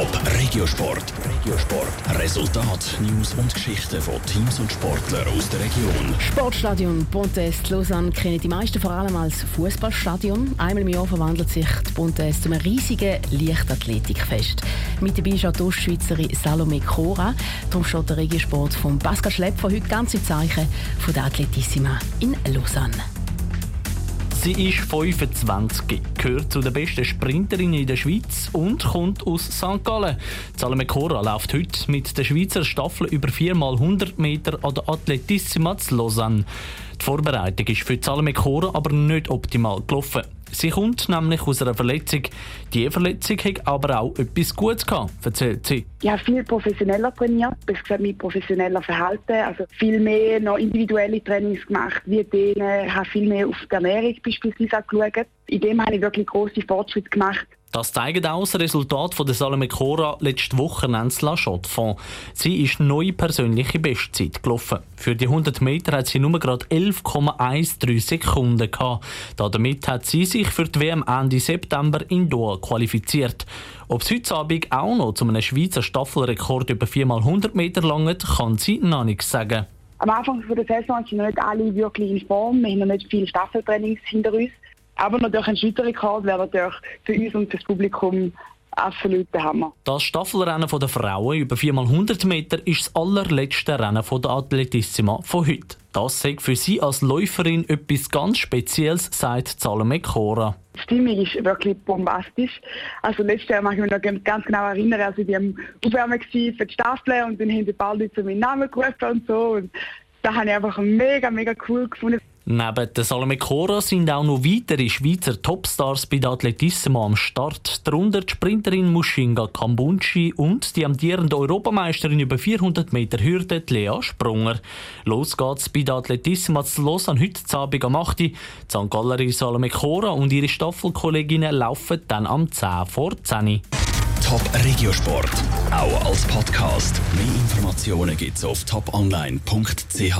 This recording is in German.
Top Regiosport. Regiosport. Resultat, News und Geschichten von Teams und Sportlern aus der Region. Sportstadion Pontes Lausanne kennen die meisten vor allem als Fußballstadion. Einmal im Jahr verwandelt sich die Pontes zu einem riesigen Leichtathletikfest. Mit dabei ist auch die Ostschweizerin Salome Cora. Darum steht der Regiosport von Pascal Schlepp von heute ganz im Zeichen von der Athletissima in Lausanne. Sie ist 25, gehört zu den besten Sprinterinnen in der Schweiz und kommt aus St. Gallen. Salome Cora läuft heute mit der Schweizer Staffel über 4x100 Meter an der Athletissima zu Lausanne. Die Vorbereitung ist für Salome Cora aber nicht optimal gelaufen. Sie kommt nämlich aus einer Verletzung. Die Verletzung hat aber auch etwas Gutes gehabt, erzählt sie. Ich habe viel professioneller trainiert, besser gesagt mit professioneller Verhalten. Also viel mehr noch individuelle Trainings gemacht, wie denen. Ich habe viel mehr auf die Ernährung beispielsweise geschaut. In dem habe ich wirklich grosse Fortschritte gemacht. Das zeigt auch das Resultat von der Salome Cora letzte Woche in Chaux Sie ist neue persönliche Bestzeit gelaufen. Für die 100 Meter hat sie nur gerade 11,13 Sekunden gehabt. Damit hat sie sich für die WM Ende September in Doha qualifiziert. Ob es heute Abend auch noch zu einem Schweizer Staffelrekord über 4x100 Meter langt, kann sie noch nichts sagen. Am Anfang der Saison sind noch nicht alle wirklich in Form. Wir haben noch nicht viele Staffeltrainings hinter uns. Aber natürlich ein Schweizer Rekord wäre natürlich für uns und das Publikum absolut der Hammer. Das Staffelrennen der Frauen über 4x100 Meter ist das allerletzte Rennen der Athletissima von heute. Das sagt für sie als Läuferin etwas ganz Spezielles, sagt Salome Cora. Die Stimmung ist wirklich bombastisch. Also letztes Jahr mag ich mich noch ganz genau erinnern, also die haben Aufwärmen für die Staffel und dann haben die bald Leute meinen Namen gerufen und so. Und das habe ich einfach mega, mega cool gefunden. Neben der Salome Cora sind auch noch weitere Schweizer Topstars bei der Atletissimo am Start. Darunter die Sprinterin Mushinga Kambunchi und die amtierende Europameisterin über 400 Meter Hürde, Lea Sprunger. Los geht's bei der Atletissimo zu Lausanne heute Abend am 8. Die St. Gallerin Salome Cora und ihre Staffelkolleginnen laufen dann am 10 vor 10. Top Regiosport, auch als Podcast. Mehr Informationen gibt's auf toponline.ch.